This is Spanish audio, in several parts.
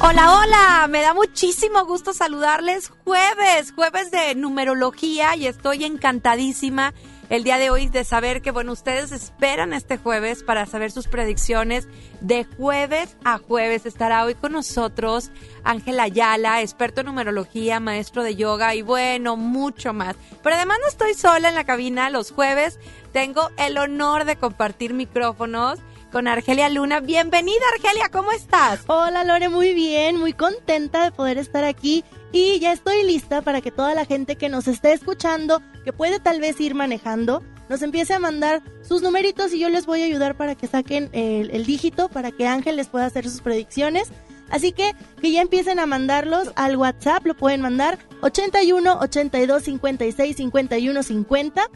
Hola, hola, me da muchísimo gusto saludarles jueves, jueves de numerología y estoy encantadísima el día de hoy de saber que, bueno, ustedes esperan este jueves para saber sus predicciones. De jueves a jueves estará hoy con nosotros Ángela Ayala, experto en numerología, maestro de yoga y bueno, mucho más. Pero además no estoy sola en la cabina los jueves, tengo el honor de compartir micrófonos con Argelia Luna. Bienvenida Argelia, ¿cómo estás? Hola Lore, muy bien, muy contenta de poder estar aquí y ya estoy lista para que toda la gente que nos esté escuchando, que puede tal vez ir manejando, nos empiece a mandar sus numeritos y yo les voy a ayudar para que saquen el, el dígito para que Ángel les pueda hacer sus predicciones. Así que que ya empiecen a mandarlos al WhatsApp, lo pueden mandar 81 82 56 51 50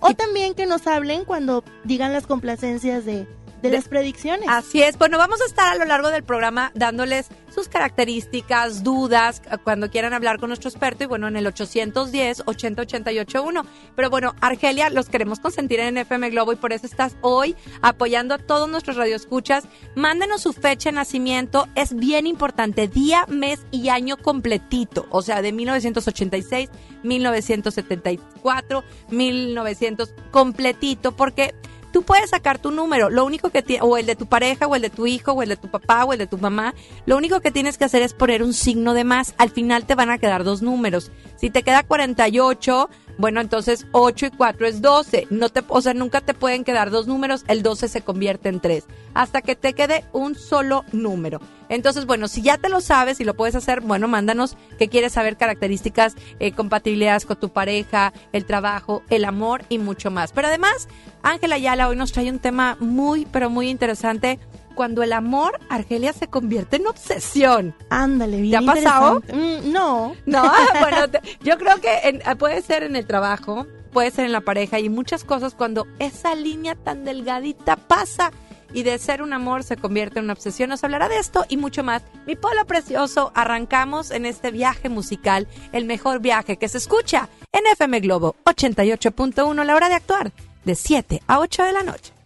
o también que nos hablen cuando digan las complacencias de, de, las predicciones. Así es. Bueno, vamos a estar a lo largo del programa dándoles sus características, dudas, cuando quieran hablar con nuestro experto y bueno, en el 810 80881 Pero bueno, Argelia, los queremos consentir en FM Globo y por eso estás hoy apoyando a todos nuestros radioescuchas. Mándenos su fecha de nacimiento, es bien importante, día, mes y año completito, o sea, de 1986, 1974, 1900 completito, porque tú puedes sacar tu número, lo único que o el de tu pareja, o el de tu hijo, o el de tu papá, o el de tu mamá, lo único que tienes que hacer es poner un signo de más. Al final te van a quedar dos números. Si te queda 48, bueno, entonces 8 y 4 es 12. No te, o sea, nunca te pueden quedar dos números, el 12 se convierte en 3, hasta que te quede un solo número. Entonces, bueno, si ya te lo sabes y lo puedes hacer, bueno, mándanos que quieres saber características, eh, compatibilidades con tu pareja, el trabajo, el amor y mucho más. Pero además, Ángela Ayala hoy nos trae un tema muy, pero muy interesante cuando el amor, Argelia, se convierte en obsesión. Ándale, bien. ¿Te ha pasado? Mm, no. No, bueno, te, yo creo que en, puede ser en el trabajo, puede ser en la pareja y muchas cosas cuando esa línea tan delgadita pasa y de ser un amor se convierte en una obsesión. Nos hablará de esto y mucho más. Mi polo precioso, arrancamos en este viaje musical, el mejor viaje que se escucha en FM Globo 88.1, la hora de actuar, de 7 a 8 de la noche.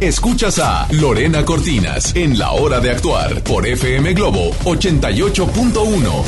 Escuchas a Lorena Cortinas en La Hora de Actuar por FM Globo 88.1.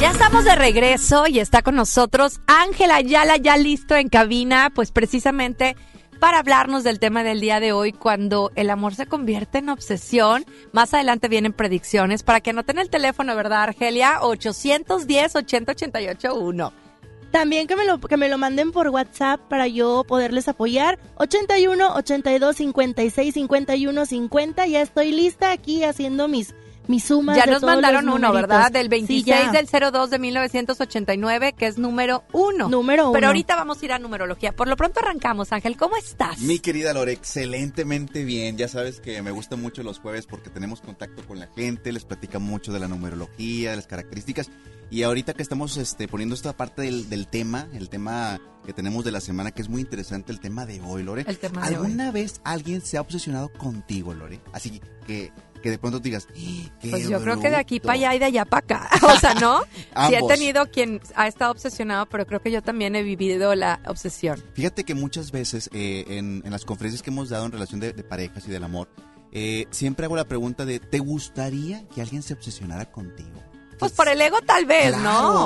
Ya estamos de regreso y está con nosotros Ángela Ayala, ya listo en cabina, pues precisamente para hablarnos del tema del día de hoy, cuando el amor se convierte en obsesión. Más adelante vienen predicciones para que anoten el teléfono, ¿verdad, Argelia? 810-80881. También que me lo que me lo manden por WhatsApp para yo poderles apoyar. 81 82 56 51 50. Ya estoy lista aquí haciendo mis mis sumas. Ya de nos todos mandaron los uno, numeritos. ¿verdad? Del 26 Sí, del 02 de 1989, que es número uno. Número uno. Pero ahorita vamos a ir a numerología. Por lo pronto arrancamos, Ángel. ¿Cómo estás? Mi querida Lore, excelentemente bien. Ya sabes que me gustan mucho los jueves porque tenemos contacto con la gente, les platicamos mucho de la numerología, de las características. Y ahorita que estamos este, poniendo esta parte del, del tema, el tema que tenemos de la semana, que es muy interesante, el tema de hoy, Lore. El tema de ¿Alguna vez alguien se ha obsesionado contigo, Lore? Así que, que de pronto digas, "¡Ah, qué Pues yo creo que de aquí bruto"? para allá y de allá para acá. O sea, ¿no? sí he tenido quien ha estado obsesionado, pero creo que yo también he vivido la obsesión. Fíjate que muchas veces eh, en, en las conferencias que hemos dado en relación de, de parejas y del amor, eh, siempre hago la pregunta de, ¿te gustaría que alguien se obsesionara contigo? Pues por el ego tal vez, Claro,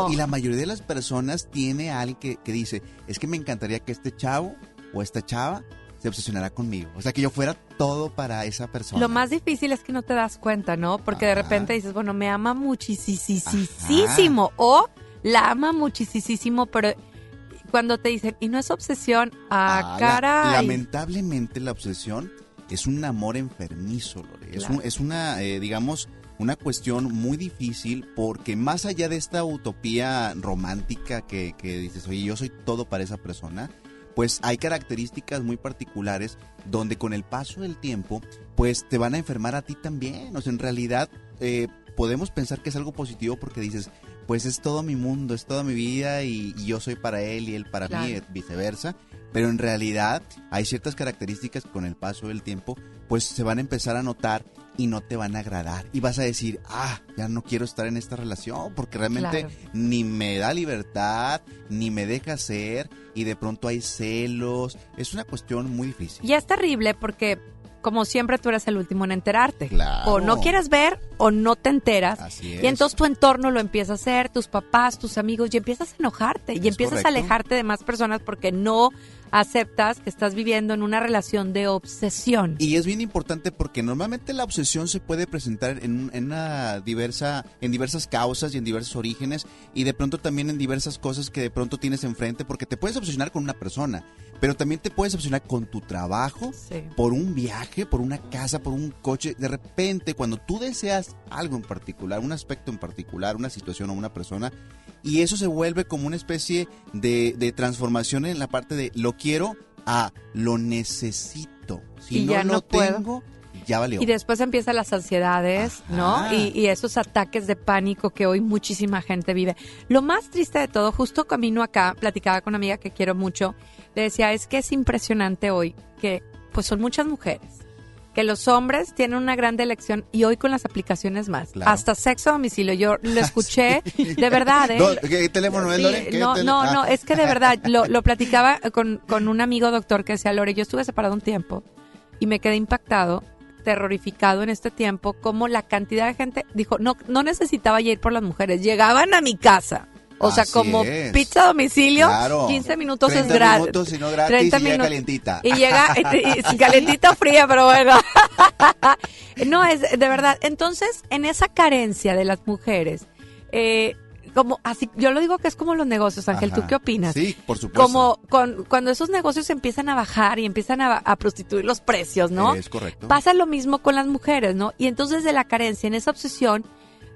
¿no? Y la mayoría de las personas tiene a alguien que, que dice, es que me encantaría que este chavo o esta chava se obsesionara conmigo. O sea, que yo fuera todo para esa persona. Lo más difícil es que no te das cuenta, ¿no? Porque de repente dices, bueno, me ama muchísimo o la ama muchísimo, pero cuando te dicen, y no es obsesión, ah, Ah, la- caray. lamentablemente la obsesión es un amor enfermizo, Lore. Es, un- es una, eh, digamos, una cuestión muy difícil porque más allá de esta utopía romántica que, que dices, oye, yo soy todo para esa persona, pues hay características muy particulares donde con el paso del tiempo, pues te van a enfermar a ti también. O sea, en realidad eh, podemos pensar que es algo positivo porque dices, pues es todo mi mundo, es toda mi vida y, y yo soy para él y él para mí, Claro. eh, viceversa. Pero en realidad hay ciertas características que con el paso del tiempo, pues se van a empezar a notar y no te van a agradar. Y vas a decir, ah, ya no quiero estar en esta relación porque realmente Claro. ni me da libertad, ni me deja ser y de pronto hay celos. Es una cuestión muy difícil. Y es terrible porque, como siempre, tú eres el último en enterarte. Claro. O no quieres ver o no te enteras. Así es. Y entonces tu entorno lo empieza a hacer, tus papás, tus amigos, y empiezas a enojarte y empiezas correcto. a alejarte de más personas porque no aceptas que estás viviendo en una relación de obsesión. Y es bien importante porque normalmente la obsesión se puede presentar en, en una diversa, en diversas causas y en diversos orígenes y de pronto también en diversas cosas que de pronto tienes enfrente porque te puedes obsesionar con una persona, pero también te puedes obsesionar con tu trabajo, Sí. por un viaje, por una casa, por un coche. De repente, cuando tú deseas algo en particular, un aspecto en particular, una situación o una persona, y eso se vuelve como una especie de, de transformación en la parte de lo quiero a lo necesito. Si Y no ya lo no tengo, ya valió. Y después empiezan las ansiedades, ¿no? Y, y esos ataques de pánico que hoy muchísima gente vive. Lo más triste de todo, justo camino acá, platicaba con una amiga que quiero mucho, le decía, es que es impresionante hoy que pues son muchas mujeres, que los hombres tienen una gran elección y hoy con las aplicaciones más, Claro. hasta sexo a domicilio, yo lo escuché, de verdad, ¿eh? Do- ¿Qué teléfono no, tele- no, Ah. no, es que de verdad, lo, lo platicaba con, con un amigo doctor que decía, Lore, yo estuve separado un tiempo y me quedé impactado, terrorificado en este tiempo, como la cantidad de gente dijo, no, no necesitaba ya ir por las mujeres, llegaban a mi casa. O sea, Así como es. pizza a domicilio, Claro. 15 minutos 30 es gratis. minutos y no gratis y llega calientita. Y llega y calientita o fría, pero bueno. no, es de verdad. Entonces, en esa carencia de las mujeres, eh, como así, yo lo digo que es como los negocios, Ángel, ¿tú Ajá. qué opinas? Sí, por supuesto. Como con- cuando esos negocios empiezan a bajar y empiezan a, a prostituir los precios, ¿no? Es correcto. Pasa lo mismo con las mujeres, ¿no? Y entonces de la carencia, en esa obsesión,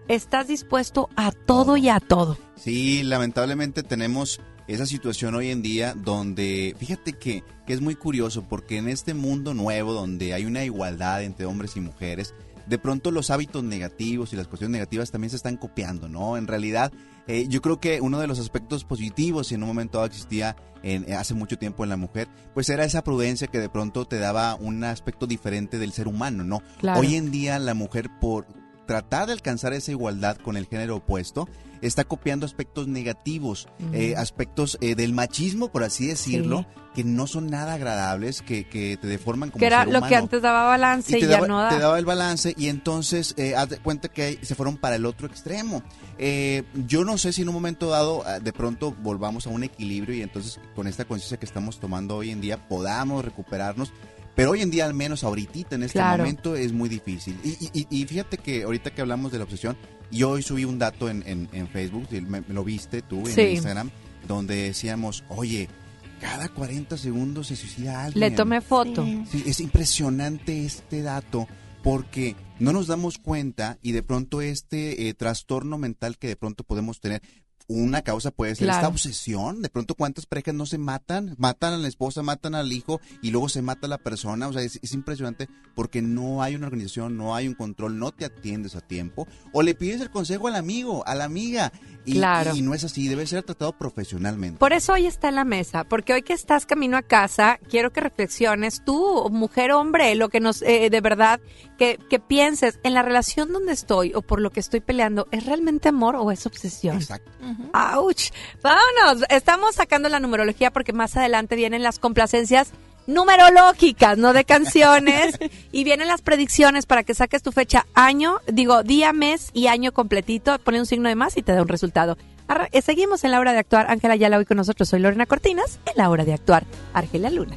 estás dispuesto a todo y a todo. Sí, lamentablemente tenemos esa situación hoy en día donde, fíjate que, que es muy curioso porque en este mundo nuevo donde hay una igualdad entre hombres y mujeres, de pronto los hábitos negativos y las cuestiones negativas también se están copiando, ¿no? En realidad, eh, yo creo que uno de los aspectos positivos, y en un momento dado existía en- hace mucho tiempo en la mujer, pues era esa prudencia que de pronto te daba un aspecto diferente del ser humano, ¿no? Claro. Hoy en día la mujer por tratar de alcanzar esa igualdad con el género opuesto, está copiando aspectos negativos, eh, aspectos eh, del machismo, por así decirlo, que no son nada agradables, que, que te deforman como Que era ser lo que antes daba balance y, te ya daba, no da. te daba el balance y entonces eh, haz de cuenta que se fueron para el otro extremo. Eh, yo no sé si en un momento dado ah, de pronto volvamos a un equilibrio y entonces con esta conciencia que estamos tomando hoy en día podamos recuperarnos. Pero hoy en día, al menos ahorita, en este Claro. momento, es muy difícil. Y, y- y- fíjate que ahorita que hablamos de la obsesión, yo hoy subí un dato en, en- en Facebook, me, me lo viste tú en Sí. Instagram, donde decíamos, oye, cada 40 segundos se suicida alguien. Le tomé foto. Sí. Sí, es impresionante este dato porque no nos damos cuenta y de pronto este eh, trastorno mental que de pronto podemos tener, una causa puede ser esta obsesión, de pronto cuántas parejas no se matan, matan a la esposa, matan al hijo y luego se mata a la persona, o sea, es, es impresionante porque no hay una organización, no hay un control, no te atiendes a tiempo. O le pides el consejo al amigo, a la amiga y, Claro. y no es así, debe ser tratado profesionalmente. Por eso hoy está en la mesa, porque hoy que estás camino a casa, quiero que reflexiones tú, mujer, hombre, lo que nos, eh, de verdad, que, que pienses en la relación donde estoy o por lo que estoy peleando, ¿es realmente amor o es obsesión? Exacto. ¡Auch! Vámonos, estamos sacando la numerología porque más adelante vienen las complacencias numerológicas, no de canciones, y vienen las predicciones para que saques tu fecha, año, digo, día, mes y año completito, pone un signo de más y te da un resultado. Arra- eh, seguimos en la hora de actuar. Ángela Yala hoy con nosotros. Soy Lorena Cortinas en la hora de actuar. Argelia Luna.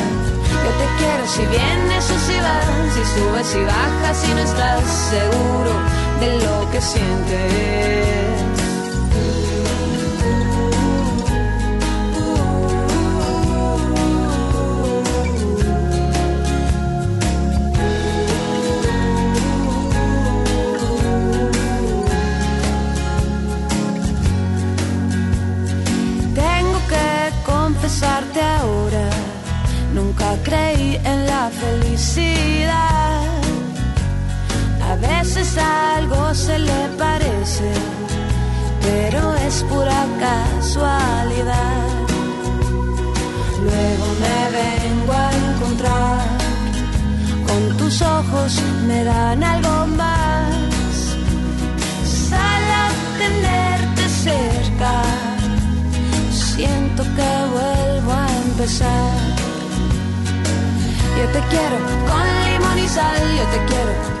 Te quiero si vienes o si vas, si subes y bajas y no estás seguro de lo que sientes. Veces algo se le parece, pero es pura casualidad. Luego me vengo a encontrar, con tus ojos me dan algo más. Solo tenerte cerca siento que vuelvo a empezar. Yo te quiero con limón y sal, yo te quiero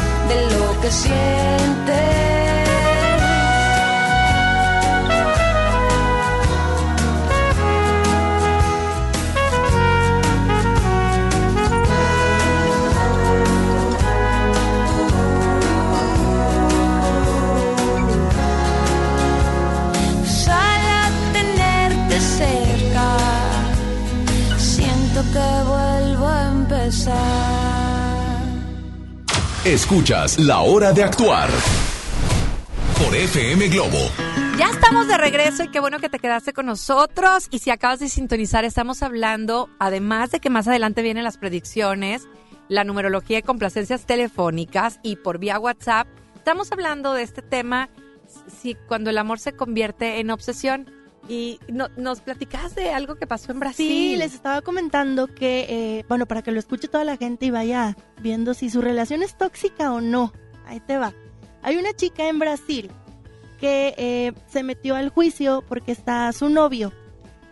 de lo que sientes. Escuchas La Hora de Actuar por FM Globo. Ya estamos de regreso y qué bueno que te quedaste con nosotros. Y si acabas de sintonizar, estamos hablando, además de que más adelante vienen las predicciones, la numerología de complacencias telefónicas y por vía WhatsApp. Estamos hablando de este tema, si cuando el amor se convierte en obsesión. Y no- nos platicabas de algo que pasó en Brasil. Sí, les estaba comentando que, eh, bueno, para que lo escuche toda la gente y vaya viendo si su relación es tóxica o no. Ahí te va. Hay una chica en Brasil que eh, se metió al juicio porque está su novio.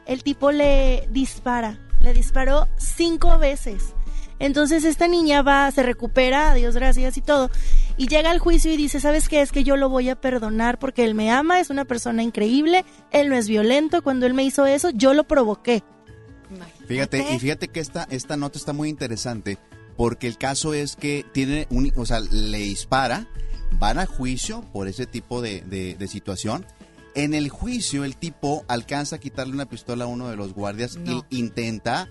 El tipo le dispara, le disparó cinco veces. Entonces esta niña va, se recupera, Dios gracias y todo, y llega al juicio y dice, ¿sabes qué? Es que yo lo voy a perdonar porque él me ama, es una persona increíble, él no es violento, cuando él me hizo eso, yo lo provoqué. Fíjate, y fíjate que esta, esta nota está muy interesante porque el caso es que tiene un, o sea, le dispara, van a juicio por ese tipo de, de- de situación. En el juicio el tipo alcanza a quitarle una pistola a uno de los guardias No. y intenta,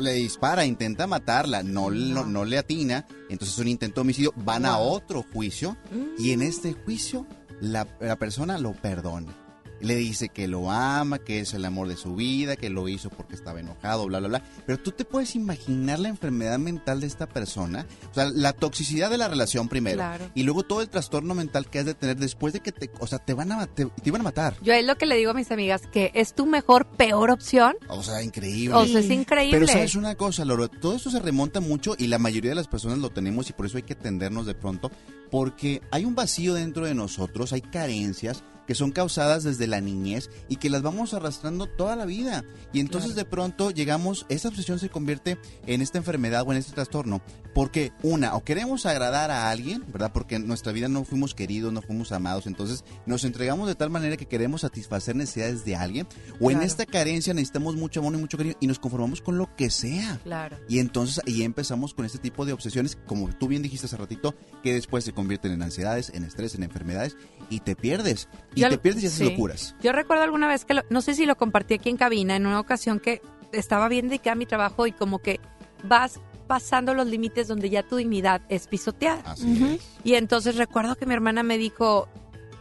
le dispara, intenta matarla, no, no. no le atina, entonces es un intento de homicidio, van a otro juicio Mm. y en este juicio la, la persona lo perdona. Le dice que lo ama, que es el amor de su vida, que lo hizo porque estaba enojado, bla, bla, bla. Pero tú te puedes imaginar la enfermedad mental de esta persona. O sea, la toxicidad de la relación primero. Claro. Y luego todo el trastorno mental que has de tener después de que te... O sea, te van a, te, te iban a matar. Yo es lo que le digo a mis amigas, que es tu mejor, peor opción. O sea, increíble. O sea, es increíble. Pero sabes una cosa, Loro, todo esto se remonta mucho y la mayoría de las personas lo tenemos y por eso hay que atendernos de pronto, porque hay un vacío dentro de nosotros, hay carencias que son causadas desde la niñez y que las vamos arrastrando toda la vida. Y entonces de pronto llegamos, esa obsesión se convierte en esta enfermedad o en este trastorno, porque una, o queremos agradar a alguien, ¿verdad? Porque en nuestra vida no fuimos queridos, no fuimos amados, entonces nos entregamos de tal manera que queremos satisfacer necesidades de alguien, o en esta carencia necesitamos mucho amor y mucho cariño y nos conformamos con lo que sea. Claro. Y entonces ahí empezamos con este tipo de obsesiones, como tú bien dijiste hace ratito, que después se convierten en ansiedades, en estrés, en enfermedades y te pierdes. Y Yo- te pierdes y haces sí. locuras. Yo recuerdo alguna vez que, lo- no sé si lo compartí aquí en cabina, en una ocasión que estaba bien dedicada a mi trabajo y como que vas pasando los límites donde ya tu dignidad es pisoteada. Así Ujú. es. Y entonces recuerdo que mi hermana me dijo,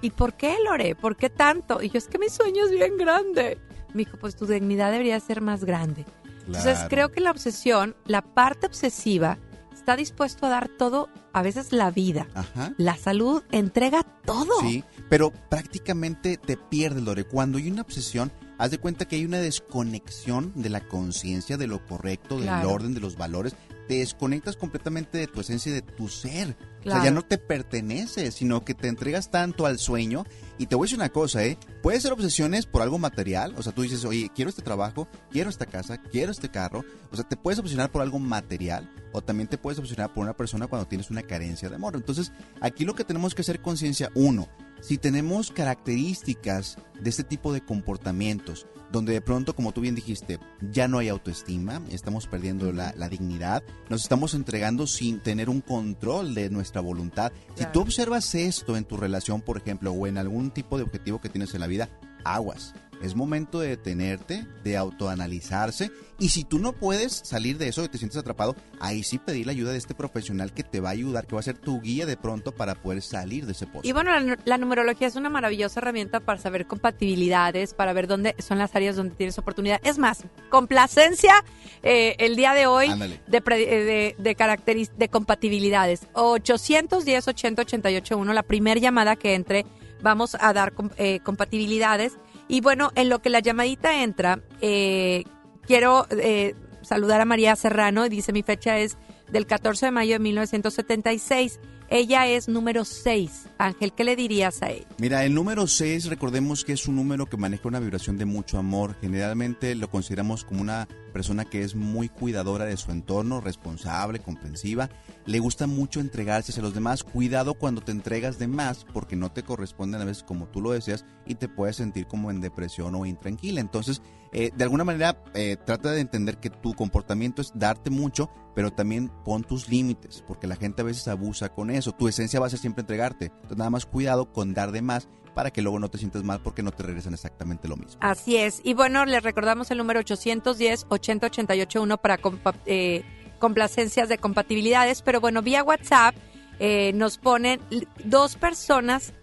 ¿y por qué, Lore? ¿Por qué tanto? Y yo, es que mi sueño es bien grande. Me dijo, pues tu dignidad debería ser más grande. Entonces creo que la obsesión, la parte obsesiva, está dispuesto a dar todo, a veces la vida. Ajá. La salud entrega todo. Sí, pero prácticamente te pierdes, Lore. Cuando hay una obsesión, haz de cuenta que hay una desconexión de la conciencia, de lo correcto, del Claro. orden, de los valores. Te desconectas completamente de tu esencia y de tu ser. O sea, ya no te pertenece, sino que te entregas tanto al sueño. Y te voy a decir una cosa, ¿eh? Puede ser obsesiones por algo material. O sea, tú dices, oye, quiero este trabajo, quiero esta casa, quiero este carro. O sea, te puedes obsesionar por algo material o también te puedes obsesionar por una persona cuando tienes una carencia de amor. Entonces, aquí lo que tenemos que hacer conciencia, uno, si tenemos características de este tipo de comportamientos, donde de pronto, como tú bien dijiste, ya no hay autoestima, estamos perdiendo la, la dignidad, nos estamos entregando sin tener un control de nuestra voluntad. Si tú observas esto en tu relación, por ejemplo, o en algún tipo de objetivo que tienes en la vida, aguas. Es momento de detenerte, de autoanalizarse. Y si tú no puedes salir de eso y te sientes atrapado, ahí sí pedir la ayuda de este profesional que te va a ayudar, que va a ser tu guía de pronto para poder salir de ese pozo. Y bueno, la, nu- la numerología es una maravillosa herramienta para saber compatibilidades, para ver dónde son las áreas donde tienes oportunidad. Es más, complacencia eh, el día de hoy Ándale. de, eh, de, de, caracteris- de compatibilidades. 810 80 88 1, la primera llamada que entre, vamos a dar eh, compatibilidades. Y bueno, en lo que la llamadita entra, eh, quiero eh, saludar a María Serrano dice mi fecha es del 14 de mayo de 1976. Ella es número 6. Ángel, ¿qué le dirías a ella? Mira, el número 6, recordemos que es un número que maneja una vibración de mucho amor. Generalmente lo consideramos como una persona que es muy cuidadora de su entorno, responsable, comprensiva. Le gusta mucho entregarse a los demás. Cuidado cuando te entregas de más porque no te corresponden a veces como tú lo deseas y te puedes sentir como en depresión o intranquila. Entonces, eh, de alguna manera, eh, trata de entender que tu comportamiento es darte mucho, pero también pon tus límites, porque la gente a veces abusa con eso. Tu esencia va a ser siempre entregarte. Entonces, nada más cuidado con dar de más para que luego no te sientas mal porque no te regresan exactamente lo mismo. Así es. Y bueno, les recordamos el número 810 80 88 1 para compa- eh, complacencias de compatibilidades. Pero bueno, vía WhatsApp eh, nos ponen dos personas,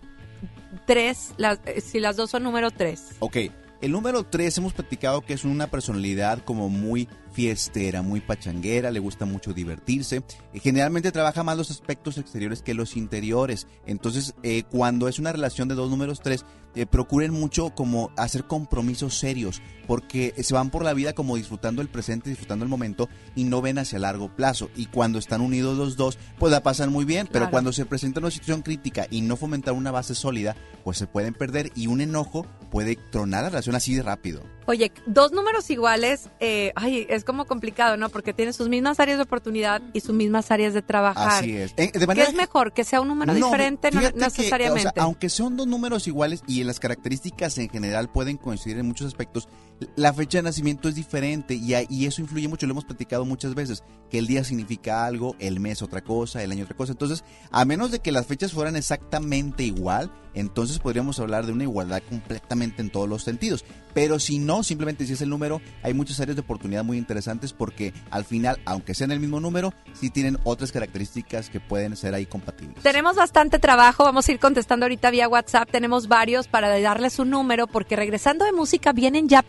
tres, las, eh, si las dos son número tres. Ok, el número 3 hemos platicado que es una personalidad como muy fiestera, muy pachanguera, le gusta mucho divertirse. Eh, generalmente trabaja más los aspectos exteriores que los interiores. Entonces, eh, cuando es una relación de dos números tres, eh, procuren mucho como hacer compromisos serios, porque se van por la vida como disfrutando el presente, disfrutando el momento y no ven hacia largo plazo. Y cuando están unidos los dos, pues la pasan muy bien, pero Claro. cuando se presenta una situación crítica y no fomentar una base sólida, pues se pueden perder y un enojo puede tronar la relación así de rápido. Oye, dos números iguales, eh, ay, es como complicado, ¿no? Porque tienen sus mismas áreas de oportunidad y sus mismas áreas de trabajar. Así es. Eh, de ¿Qué es mejor? ¿Que sea un número No, diferente? No fíjate que, necesariamente. o sea, aunque son dos números iguales y en las características en general pueden coincidir en muchos aspectos, la fecha de nacimiento es diferente y, eso influye mucho, lo hemos platicado muchas veces, que el día significa algo, el mes otra cosa, el año otra cosa. Entonces, a menos de que las fechas fueran exactamente igual, entonces podríamos hablar de una igualdad completamente en todos los sentidos. Pero si no, simplemente si es el número, hay muchas áreas de oportunidad muy interesantes porque al final, aunque sean el mismo número, sí tienen otras características que pueden ser ahí compatibles. Tenemos bastante trabajo, vamos a ir contestando ahorita vía WhatsApp, tenemos varios para darles un número, porque regresando de música vienen ya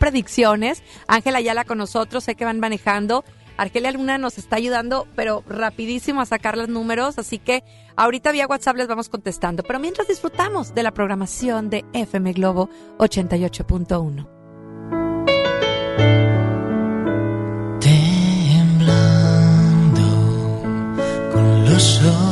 Ángela Ayala con nosotros, sé que van manejando. Argelia Luna nos está ayudando, pero rapidísimo a sacar los números, así que ahorita vía WhatsApp les vamos contestando. Pero mientras disfrutamos de la programación de FM Globo 88.1. temblando con los ojos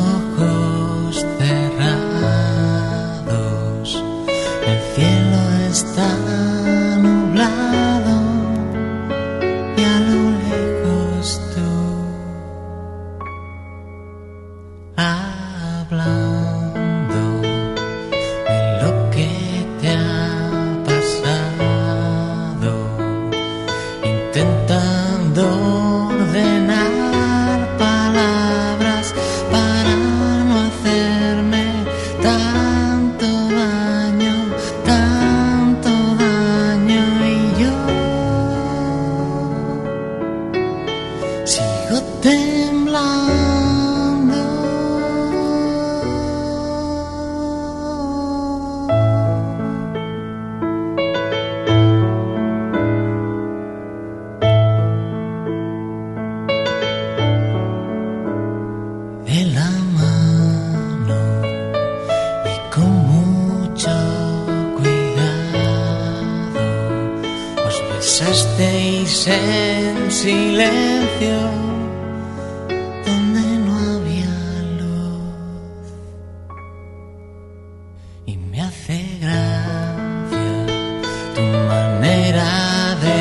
tu manera de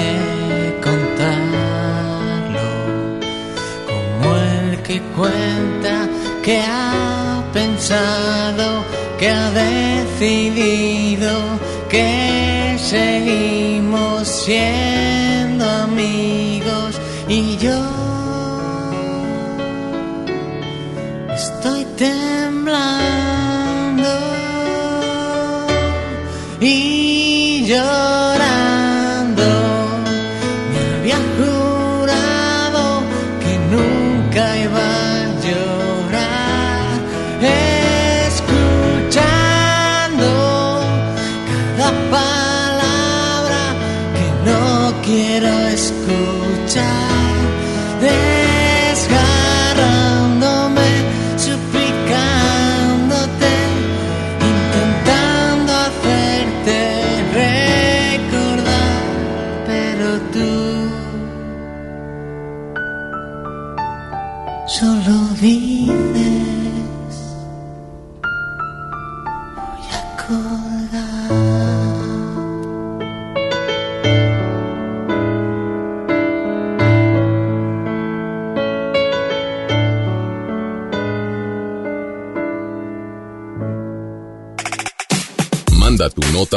contarlo. Como el que cuenta que ha pensado, que ha decidido que seguimos siendo amigos y yo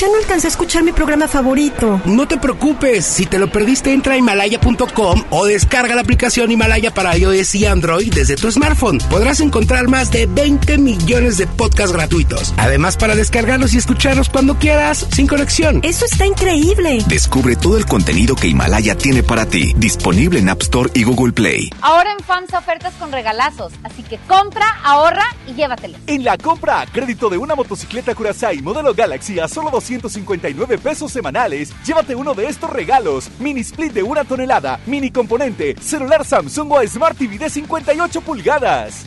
Ya no alcancé a escuchar mi programa favorito. No te preocupes, si te lo perdiste entra a himalaya.com o descarga la aplicación Himalaya para iOS y Android desde tu smartphone. Podrás encontrar más de 20 millones de podcasts gratuitos. Además para descargarlos y escucharlos cuando quieras, sin conexión. Eso está increíble. Descubre todo el contenido que Himalaya tiene para ti, disponible en App Store y Google Play. Ahora en FAMSA ofertas con regalazos, así que compra, ahorra y llévatelo. En la compra, crédito de una motocicleta Curaçao modelo Galaxy a solo 259 pesos semanales, llévate uno de estos regalos. Mini split de una tonelada, mini componente, celular Samsung o Smart TV de 58 pulgadas.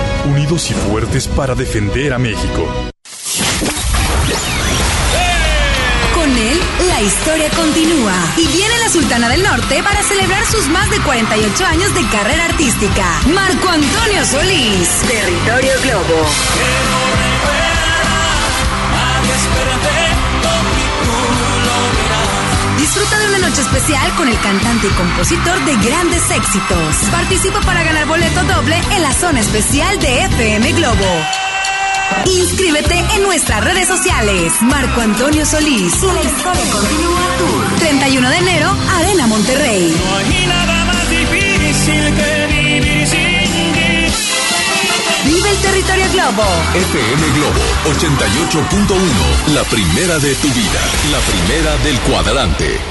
unidos y fuertes para defender a México. Con él, la historia continúa. Y viene la Sultana del Norte para celebrar sus más de 48 años de carrera artística. Marco Antonio Solís. Territorio Globo. Disfruta de una noche especial con el cantante y compositor de grandes éxitos. Participa para ganar boleto doble en la zona especial de FM Globo. Inscríbete en nuestras redes sociales. Marco Antonio Solís. La historia continúa Tour. 31 de enero, Arena Monterrey. No hay nada más difícil que vivir sin ti. Vive el territorio Globo. FM Globo 88.1, la primera de tu vida, la primera del cuadrante.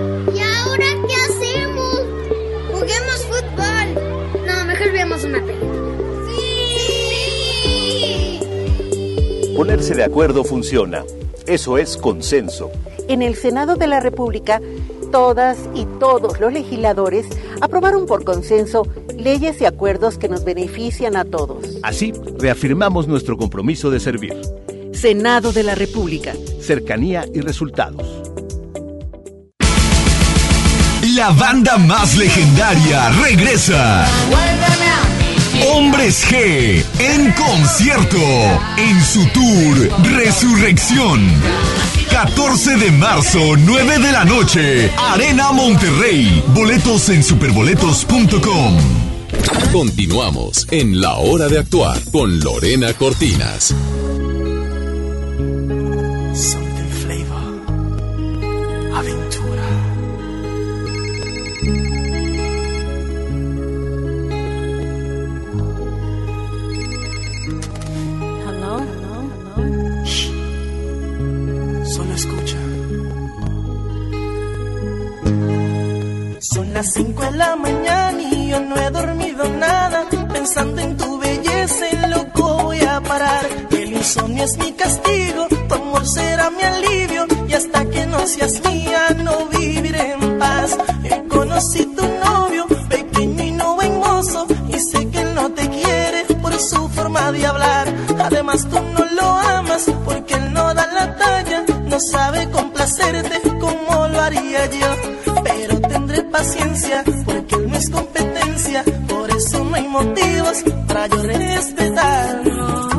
Ponerse de acuerdo funciona. Eso es consenso. En el Senado de la República, todas y todos los legisladores aprobaron por consenso leyes y acuerdos que nos benefician a todos. Así, reafirmamos nuestro compromiso de servir. Senado de la República. Cercanía y resultados. La banda más legendaria regresa. Hombres G en concierto en su tour Resurrección. 14 de marzo, 9 de la noche, Arena Monterrey. Boletos en superboletos.com. Continuamos en La Hora de Actuar con Lorena Cortinas. 5 de la mañana y yo no he dormido nada. Pensando en tu belleza, en loco voy a parar. El insomnio es mi castigo, tu amor será mi alivio. Y hasta que no seas mía, no viviré en paz. Eh, conocí tu novio, pequeño y no buen mozo. Y sé que él no te quiere por su forma de hablar. Además, tú no lo amas porque él no da la talla. No sabe complacerte como lo haría yo. Porque él no es competencia. Por eso no hay motivos para yo respetar.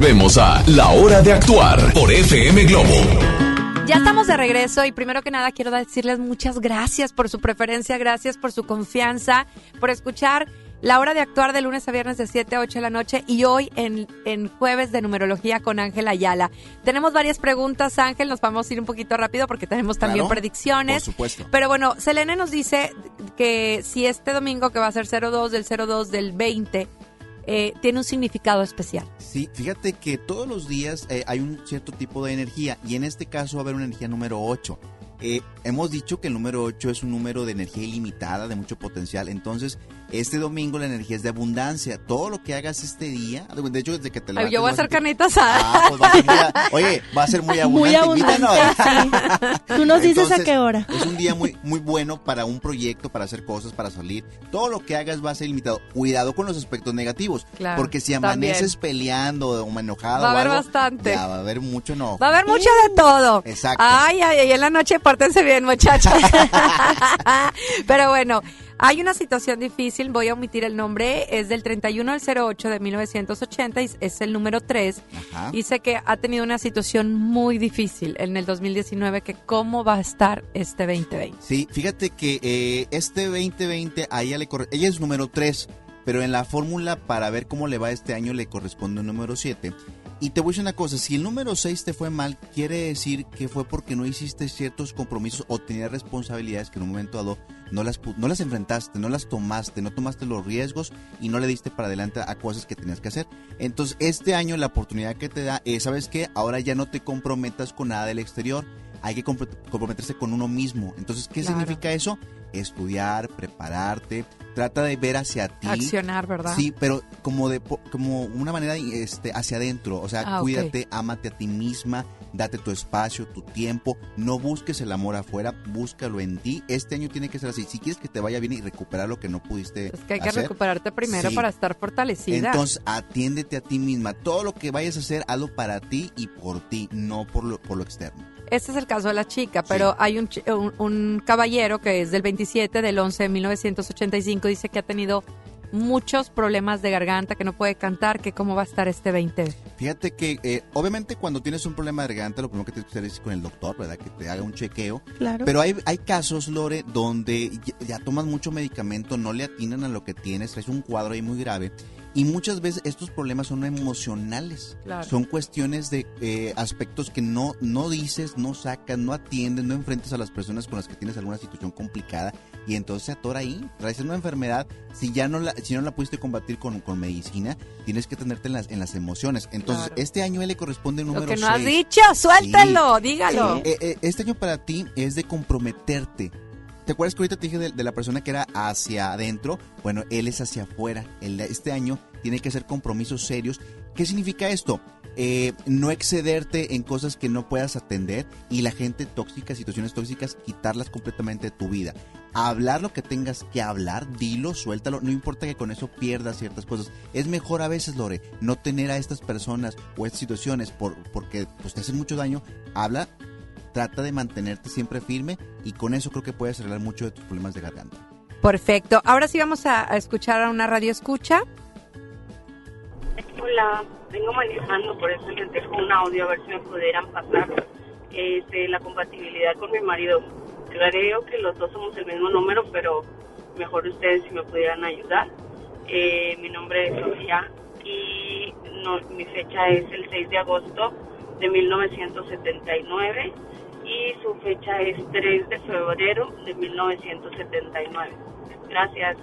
Volvemos a La Hora de Actuar por FM Globo. Ya estamos de regreso y primero que nada quiero decirles muchas gracias por su preferencia, gracias por su confianza, por escuchar la hora de actuar de lunes a viernes de 7 a 8 de la noche y hoy en, en jueves de numerología con Ángel Ayala. Tenemos varias preguntas, Ángel, nos vamos a ir un poquito rápido porque tenemos también Claro, predicciones. por supuesto. Pero bueno, Selene nos dice que si este domingo que va a ser 02 del 02 del 20 eh, tiene un significado especial. Sí, fíjate que todos los días eh, hay un cierto tipo de energía y en este caso va a haber una energía número 8. Eh, hemos dicho que el número 8 es un número de energía ilimitada, de mucho potencial. Entonces, este domingo la energía es de abundancia. Todo lo que hagas este día, de hecho, desde que te Ay, levantes. yo voy a hacer carnitas asadas. Ah, pues va a ser muy oye, va a ser muy abundante. Muy abundante, sí. Tú nos dices a qué hora. Es un día muy, muy bueno para un proyecto, para hacer cosas, para salir. Todo lo que hagas va a ser limitado. Cuidado con los aspectos negativos. Claro, porque si también. amaneces peleando o enojado Va a o haber algo, bastante. ya va a haber mucho enojo. Va a haber mucho de todo. Exacto. Ay, ay, ay, en la noche pórtense bien, muchachos. Pero bueno, hay una situación difícil, voy a omitir el nombre, es del 31 al 08 de 1980, y es el número 3. Ajá. Dice que ha tenido una situación muy difícil en el 2019, que cómo va a estar este 2020. Sí, fíjate que eh, este 2020 a ella le corre, ella es número 3, pero en la fórmula para ver cómo le va este año le corresponde un número 7. Y te voy a decir una cosa, si el número 6 te fue mal, quiere decir que fue porque no hiciste ciertos compromisos o tenías responsabilidades que en un momento dado no las, no las enfrentaste, no las tomaste, no tomaste los riesgos y no le diste para adelante a cosas que tenías que hacer. Entonces, este año la oportunidad que te da es, ¿sabes qué? Ahora ya no te comprometas con nada del exterior, hay que compro- comprometerse con uno mismo. Entonces, ¿qué Claro. significa eso? Estudiar, prepararte, trata de ver hacia ti. Accionar, ¿verdad? Sí, pero como de po- como una manera este hacia adentro, o sea, Ah, cuídate, ámate a ti misma, date tu espacio, tu tiempo, no busques el amor afuera, búscalo en ti. Este año tiene que ser así. Si quieres que te vaya bien y recuperar lo que no pudiste Es que hay que hacer, recuperarte primero Sí. para estar fortalecida. entonces, atiéndete a ti misma. Todo lo que vayas a hacer, hazlo para ti y por ti, no por lo, por lo externo. Este es el caso de la chica, pero hay un, un, un caballero que es del 27 del 11 de 1985, dice que ha tenido muchos problemas de garganta, que no puede cantar, que cómo va a estar este 20. Fíjate que eh, obviamente cuando tienes un problema de garganta, lo primero que tienes que hacer es ir con el doctor, ¿verdad? Que te haga un chequeo. Claro. Pero hay, hay casos, Lore, donde ya, ya tomas mucho medicamento, no le atinan a lo que tienes, es un cuadro ahí muy grave. Y muchas veces estos problemas son emocionales. Claro. Son cuestiones de eh, aspectos que no, no dices, no sacas, no atiendes, no enfrentas a las personas con las que tienes alguna situación complicada y entonces se atora ahí. Traes una enfermedad, si ya no la, si no la pudiste combatir con, con medicina, tienes que tenerte en las, en las emociones. Entonces, Claro. este año le corresponde Lo número que no has seis. dicho, suéltalo, dígalo. Eh, eh, este año para ti es de comprometerte. ¿Te acuerdas que ahorita te dije de, la persona que era hacia adentro? Bueno, él es hacia afuera. Este año tiene que hacer compromisos serios. ¿Qué significa esto? Eh, no excederte en cosas que no puedas atender y la gente tóxica, situaciones tóxicas, quitarlas completamente de tu vida. Hablar lo que tengas que hablar, dilo, suéltalo, no importa que con eso pierdas ciertas cosas. Es mejor a veces, Lore, no tener a estas personas o estas situaciones por, porque pues, te hacen mucho daño. Habla, trata de mantenerte siempre firme y con eso creo que puedes arreglar mucho de tus problemas de garganta. Perfecto. Ahora sí vamos a, a escuchar a una radio escucha. Hola, vengo manejando, por eso les dejo un audio a ver si me pudieran pasar este, la compatibilidad con mi marido. Creo que los dos somos el mismo número, pero mejor ustedes si me pudieran ayudar. Eh, mi nombre es Sofía y no, mi fecha es el 6 de agosto de 1979 y su fecha es 3 de febrero de 1979. Gracias.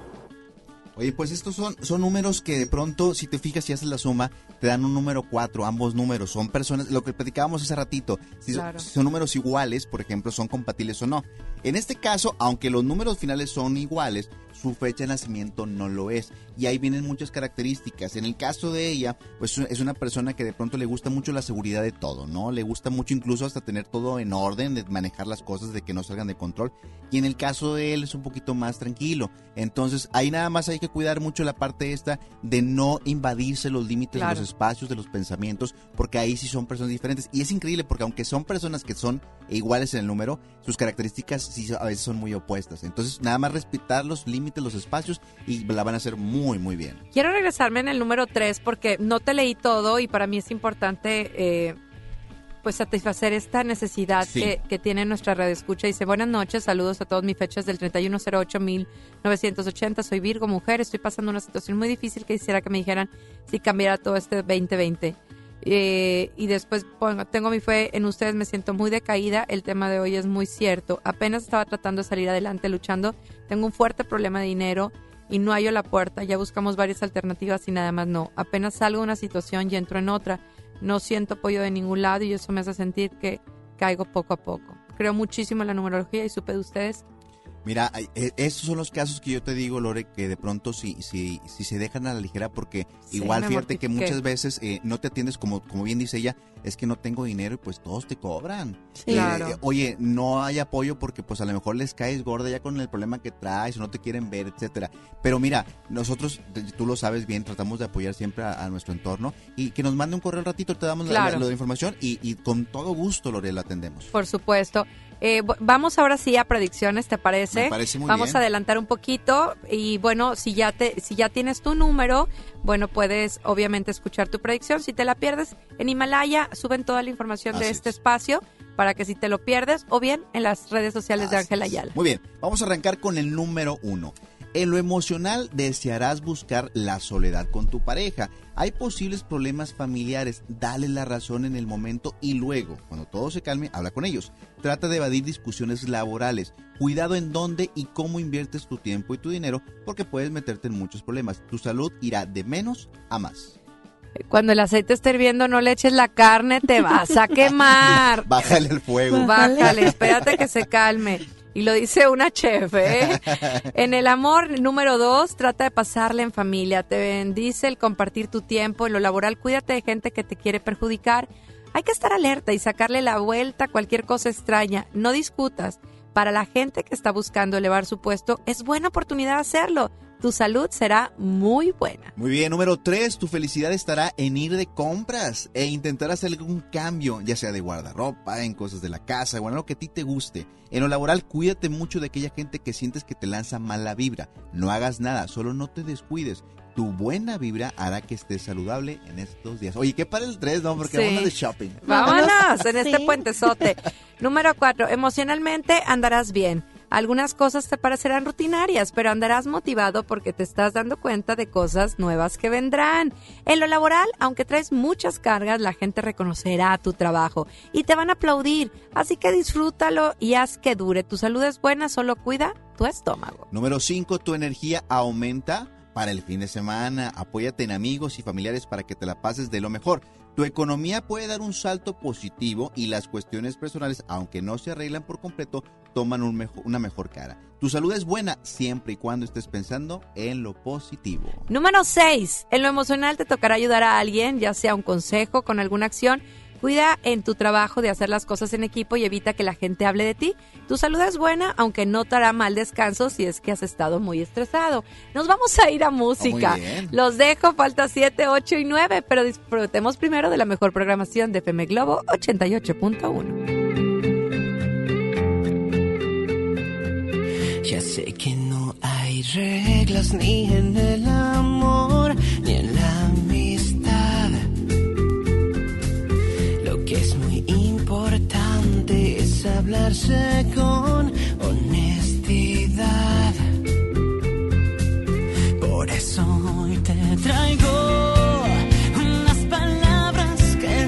Oye, pues estos son, son números que de pronto, si te fijas y haces la suma, te dan un número 4, ambos números. Son personas, lo que platicábamos hace ratito, si, son- Claro. si son números iguales, por ejemplo, son compatibles o no. En este caso, aunque los números finales son iguales, su fecha de nacimiento no lo es. Y ahí vienen muchas características. En el caso de ella, pues es una persona que de pronto le gusta mucho la seguridad de todo, ¿no? Le gusta mucho incluso hasta tener todo en orden, de manejar las cosas, de que no salgan de control. Y en el caso de él es un poquito más tranquilo. Entonces, ahí nada más hay que cuidar mucho la parte esta de no invadirse los límites de los espacios, de los pensamientos, porque ahí sí son personas diferentes. Y es increíble porque aunque son personas que son iguales en el número, sus características sí a veces son muy opuestas. Entonces, nada más respetar los límites, los espacios y la van a hacer muy, muy bien. Quiero regresarme en el número 3 porque no te leí todo y para mí es importante eh, pues satisfacer esta necesidad Sí. que, que tiene nuestra radio escucha. Dice, buenas noches, saludos a todos mis fechas del 3108-1980. Soy Virgo, mujer, estoy pasando una situación muy difícil que quisiera que me dijeran si cambiara todo este 2020. Eh, y después pongo, tengo mi fe en ustedes, me siento muy decaída, el tema de hoy es muy cierto. Apenas estaba tratando de salir adelante luchando, tengo un fuerte problema de dinero y no hallo la puerta, ya buscamos varias alternativas y nada más no. Apenas salgo de una situación y entro en otra, no siento apoyo de ningún lado y eso me hace sentir que caigo poco a poco. Creo muchísimo en la numerología y supe de ustedes Mira, eh, estos son los casos que yo te digo, Lore, que de pronto si, si, si se dejan a la ligera, porque Sí, igual fíjate que muchas veces eh, no te atiendes como, como bien dice ella, es que no tengo dinero y pues todos te cobran. Sí. Claro. Eh, oye, no hay apoyo porque pues a lo mejor les caes gorda ya con el problema que traes o no te quieren ver, etcétera. Pero mira, nosotros, tú lo sabes bien, tratamos de apoyar siempre a, a nuestro entorno y que nos mande un correo al ratito, te damos la- la, Claro. la información y, y con todo gusto, Lore, lo atendemos. Por supuesto. Eh, vamos ahora sí a predicciones, ¿te parece? Me parece muy vamos bien. a adelantar un poquito y bueno, si ya te si ya tienes tu número, bueno, puedes obviamente escuchar tu predicción. Si te la pierdes en Himalaya, suben toda la información de este espacio para que si te lo pierdes o bien en las redes sociales de Ángela Ayala. Muy bien, vamos a arrancar con el número uno. En lo emocional desearás buscar la soledad con tu pareja. Hay posibles problemas familiares, dale la razón en el momento y luego, cuando todo se calme, habla con ellos. Trata de evadir discusiones laborales. Cuidado en dónde y cómo inviertes tu tiempo y tu dinero porque puedes meterte en muchos problemas. Tu salud irá de menos a más. Cuando el aceite esté hirviendo, no le eches la carne, te vas a quemar. Bájale el fuego. Bájale, espérate que se calme. Y lo dice una chef, ¿eh? En el amor, número dos, trata de pasarle en familia. Te bendice el compartir tu tiempo. En lo laboral, cuídate de gente que te quiere perjudicar. Hay que estar alerta y sacarle la vuelta a cualquier cosa extraña. No discutas. Para la gente que está buscando elevar su puesto, es buena oportunidad hacerlo. Tu salud será muy buena. Muy bien, número 3, tu felicidad estará en ir de compras e intentar hacer algún cambio, ya sea de guardarropa, en cosas de la casa o en algo que a ti te guste. En lo laboral, cuídate mucho de aquella gente que sientes que te lanza mala vibra. No hagas nada, solo no te descuides. Tu buena vibra hará que estés saludable en estos días. Oye, ¿qué para el 3, no? Porque Sí. vamos de shopping. Vámonos en este Sí. puentezote. Número cuatro, emocionalmente andarás bien. Algunas cosas te parecerán rutinarias, pero andarás motivado porque te estás dando cuenta de cosas nuevas que vendrán. En lo laboral, aunque traes muchas cargas, la gente reconocerá tu trabajo y te van a aplaudir. Así que disfrútalo y haz que dure. Tu salud es buena, solo cuida tu estómago. Número 5, tu energía aumenta para el fin de semana. Apóyate en amigos y familiares para que te la pases de lo mejor. Tu economía puede dar un salto positivo y las cuestiones personales, aunque no se arreglan por completo, toman un mejo- una mejor cara. Tu salud es buena siempre y cuando estés pensando en lo positivo. Número 6. En lo emocional te tocará ayudar a alguien, ya sea un consejo, con alguna acción. Cuida en tu trabajo de hacer las cosas en equipo y evita que la gente hable de ti. Tu salud es buena, aunque no te hará mal descanso si es que has estado muy estresado. Nos vamos a ir a música. bien. Los dejo, falta 7, 8 y 9, pero disfrutemos primero de la mejor programación de FM Globo 88.1. Ya sé que no hay reglas ni en el amor es muy importante es hablarse con honestidad. Por eso hoy te traigo unas palabras que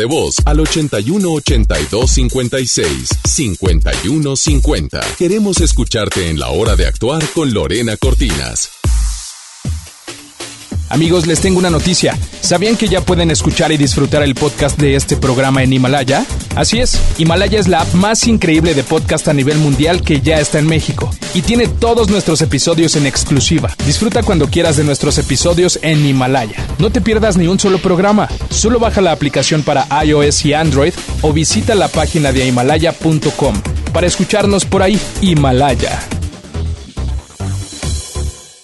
de voz al 81 82 56 51 50. Queremos escucharte en la hora de actuar con Lorena Cortinas. Amigos, les tengo una noticia. ¿Sabían que ya pueden escuchar y disfrutar el podcast de este programa en Himalaya? Así es, Himalaya es la app más increíble de podcast a nivel mundial que ya está en México y tiene todos nuestros episodios en exclusiva. Disfruta cuando quieras de nuestros episodios en Himalaya. No te pierdas ni un solo programa. Solo baja la aplicación para iOS y Android o visita la página de himalaya.com para escucharnos por ahí. Himalaya.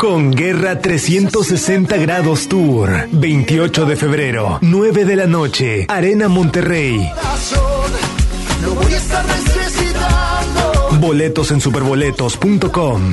Con Guerra 360 Grados Tour. 28 de febrero, 9 de la noche, Arena Monterrey. Boletos en superboletos.com.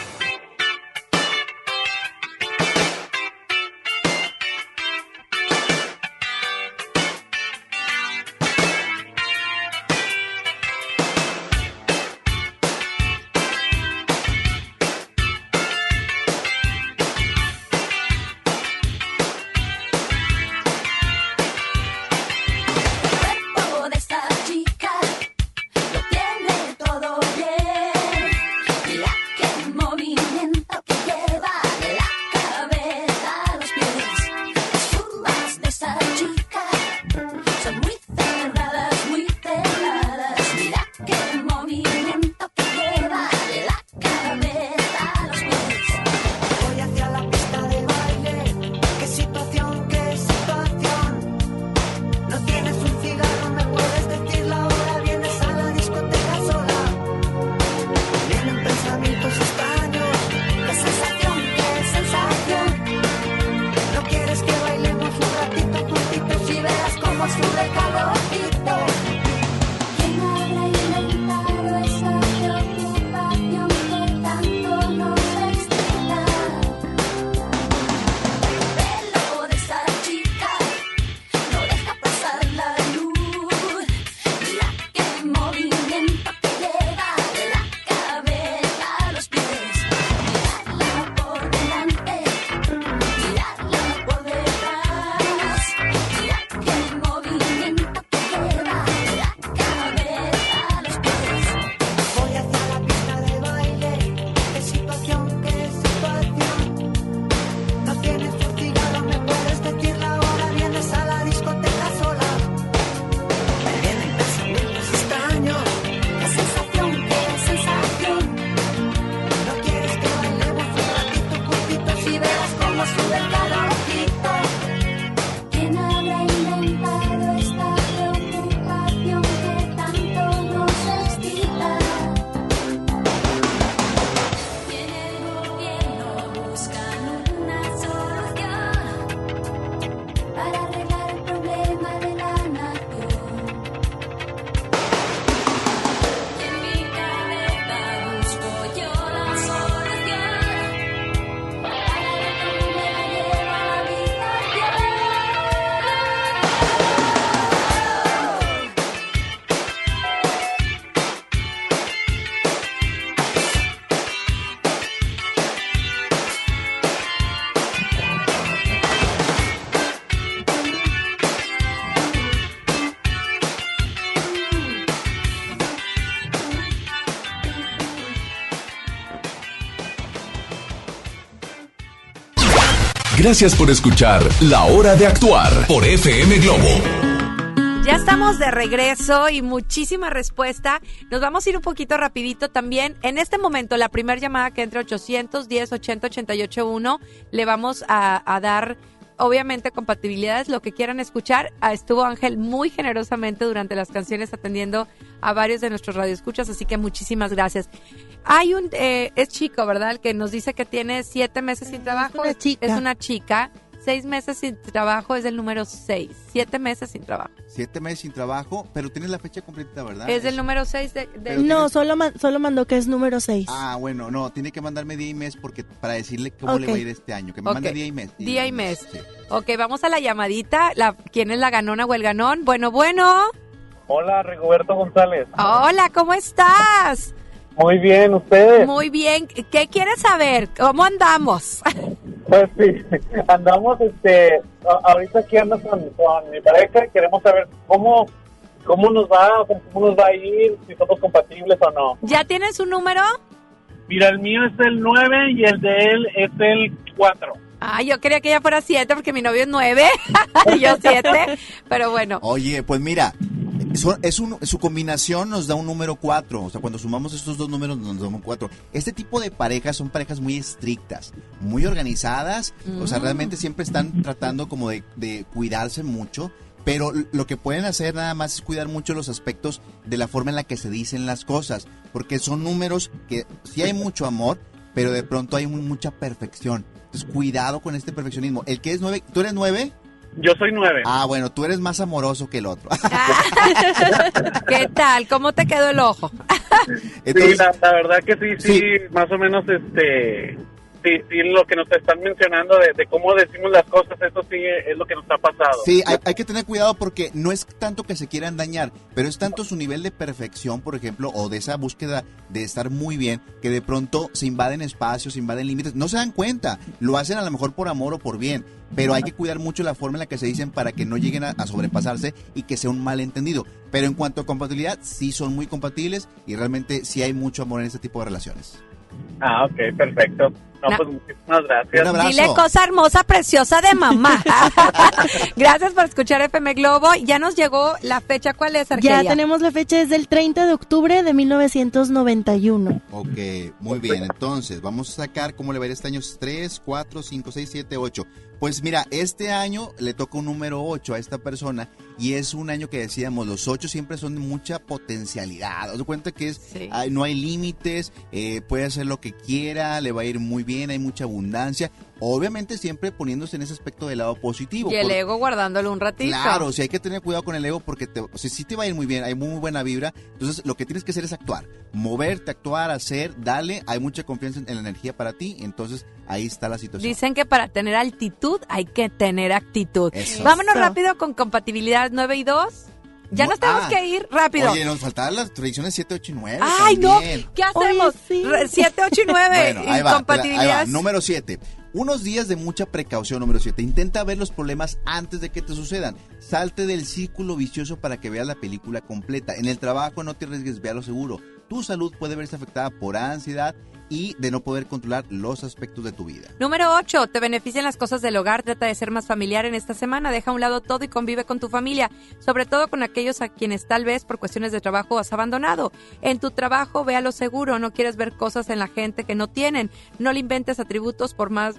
Gracias por escuchar La Hora de Actuar por FM Globo. Ya estamos de regreso y muchísima respuesta. Nos vamos a ir un poquito rapidito también. En este momento, la primera llamada que entre 810 80 88 1, le vamos a, a dar obviamente compatibilidades, lo que quieran escuchar. Ah, Estuvo Ángel muy generosamente durante las canciones atendiendo a varios de nuestros radioescuchas, así que muchísimas gracias. Hay un, eh, es chico, ¿verdad? El que nos dice que tiene siete meses sin trabajo. una chica. Es una chica. Seis meses sin trabajo es el número seis. Siete meses sin trabajo. Siete meses sin trabajo, pero tienes la fecha completa, ¿verdad? Es el número seis de... No, tienes- solo, ma- solo mandó que es número 6. Ah, bueno, no, tiene que mandarme día y mes porque para decirle cómo le va a ir este año. Que me mande día y mes. Día y mes. Ok, vamos a la llamadita. La, ¿Quién es la ganona o el ganón? Bueno, bueno. Hola, Rigoberto González. Hola, ¿cómo estás? Muy bien, ¿ustedes? Muy bien. ¿Qué quieres saber? ¿Cómo andamos? Pues sí, andamos, este, ahorita aquí ando con, con mi pareja y queremos saber cómo, cómo nos va, o sea, cómo nos va a ir, si somos compatibles o no. ¿Ya tienes un número? Mira, el mío es el 9 y el de él es el 4. Ah, yo quería que ella fuera siete porque mi novio es nueve y yo siete. Pero bueno. Oye, pues mira, son- es un- su combinación nos da un número 4. O sea, cuando sumamos estos dos números nos da un 4. Este tipo de parejas son parejas muy estrictas, muy organizadas. O sea, Mm. realmente siempre están tratando como de, de cuidarse mucho. Pero lo que pueden hacer nada más es cuidar mucho los aspectos de la forma en la que se dicen las cosas. Porque son números que sí hay mucho amor, pero de pronto hay muy- mucha perfección. Entonces, cuidado con este perfeccionismo. El que es 9, ¿tú eres 9? Yo soy 9. Ah, bueno, tú eres más amoroso que el otro. ¿Qué tal? ¿Cómo te quedó el ojo? sí, la, la verdad que sí, sí, más o menos, este, sí, sí, lo que nos están mencionando de, de cómo decimos las cosas, eso sí es lo que nos ha pasado. Sí, hay, hay que tener cuidado porque no es tanto que se quieran dañar, pero es tanto su nivel de perfección, por ejemplo, o de esa búsqueda de estar muy bien, que de pronto se invaden espacios, se invaden límites. No se dan cuenta, lo hacen a lo mejor por amor o por bien, pero hay que cuidar mucho la forma en la que se dicen para que no lleguen a, a sobrepasarse y que sea un malentendido. Pero en cuanto a compatibilidad, sí son muy compatibles y realmente sí hay mucho amor en este tipo de relaciones. Ah, ok, perfecto. No, Na- pues muchísimas gracias. Un abrazo. Dile cosa hermosa, preciosa de mamá. Gracias por escuchar FM Globo. Ya nos llegó la fecha. ¿Cuál es, Argelia? Ya tenemos la fecha, es del 30 de octubre de 1991. Ok, muy bien. Entonces, vamos a sacar cómo le va a ir este año 3, 4, 5, 6, 7, 8. Pues mira, este año le toca un número 8 a esta persona y es un año que decíamos, los 8 siempre son de mucha potencialidad. Os cuenta que es, no hay límites, eh, puede hacer lo que quiera, le va a ir muy bien, hay mucha abundancia. Obviamente siempre poniéndose en ese aspecto del lado positivo. Y el por- ego guardándolo un ratito. Claro, sí hay que tener cuidado con el ego porque te, o sea, sí te va a ir muy bien, hay muy buena vibra. Entonces, lo que tienes que hacer es actuar, moverte, actuar, hacer, dale. Hay mucha confianza en, en la energía para ti, entonces ahí está la situación. Dicen que para tener altitud hay que tener actitud. Eso. Vámonos Eso. rápido con compatibilidad 9 y 2. Ya nos tenemos Ah, que ir rápido. Oye, nos faltaban las tradiciones 7, 8 y 9. Ay, no. ¿Qué hacemos? 7, 8 y 9. Bueno, ahí va, ahí va. Incompatibilidad. Número 7. Unos días de mucha precaución, número 7. Intenta ver los problemas antes de que te sucedan. Salte del círculo vicioso para que veas la película completa. En el trabajo no te arriesgues, vea lo seguro. Tu salud puede verse afectada por ansiedad y de no poder controlar los aspectos de tu vida. Número 8. Te benefician las cosas del hogar. Trata de ser más familiar en esta semana. Deja a un lado todo y convive con tu familia. Sobre todo con aquellos a quienes tal vez por cuestiones de trabajo has abandonado. En tu trabajo, vea lo seguro. No quieres ver cosas en la gente que no tienen. No le inventes atributos por más,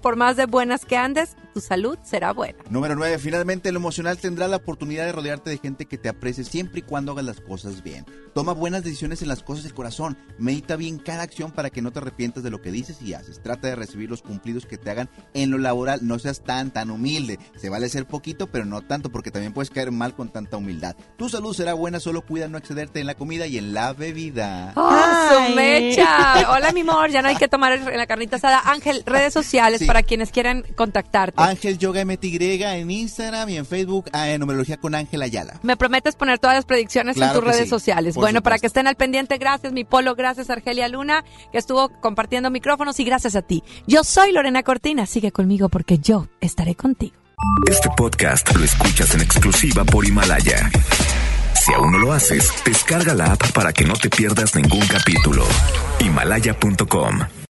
por más de buenas que andes. Tu salud será buena. Número 9. Finalmente, lo emocional tendrá la oportunidad de rodearte de gente que te aprecie siempre y cuando hagas las cosas bien. Toma buenas decisiones en las cosas del corazón. Medita bien cada acción para que no te arrepientas de lo que dices y haces. Trata de recibir los cumplidos que te hagan en lo laboral. No seas tan, tan humilde. Se vale ser poquito, pero no tanto porque también puedes caer mal con tanta humildad. Tu salud será buena, solo cuida no excederte en la comida y en la bebida. ¡Oh, su mecha! Hola, mi amor. Ya no hay que tomar en la carnita asada. Ángel, redes sociales Sí. para quienes quieran contactarte. Ángel Yoga MTY en Instagram y en Facebook ah, en numerología con Ángel Ayala. Me prometes poner todas las predicciones Claro en tus redes sí, sociales. Bueno, para que estén al pendiente, gracias mi polo, gracias Argelia Luna, que estuvo compartiendo micrófonos y gracias a ti. Yo soy Lorena Cortina, sigue conmigo porque yo estaré contigo. Este podcast lo escuchas en exclusiva por Himalaya. Si aún no lo haces, descarga la app para que no te pierdas ningún capítulo. Himalaya.com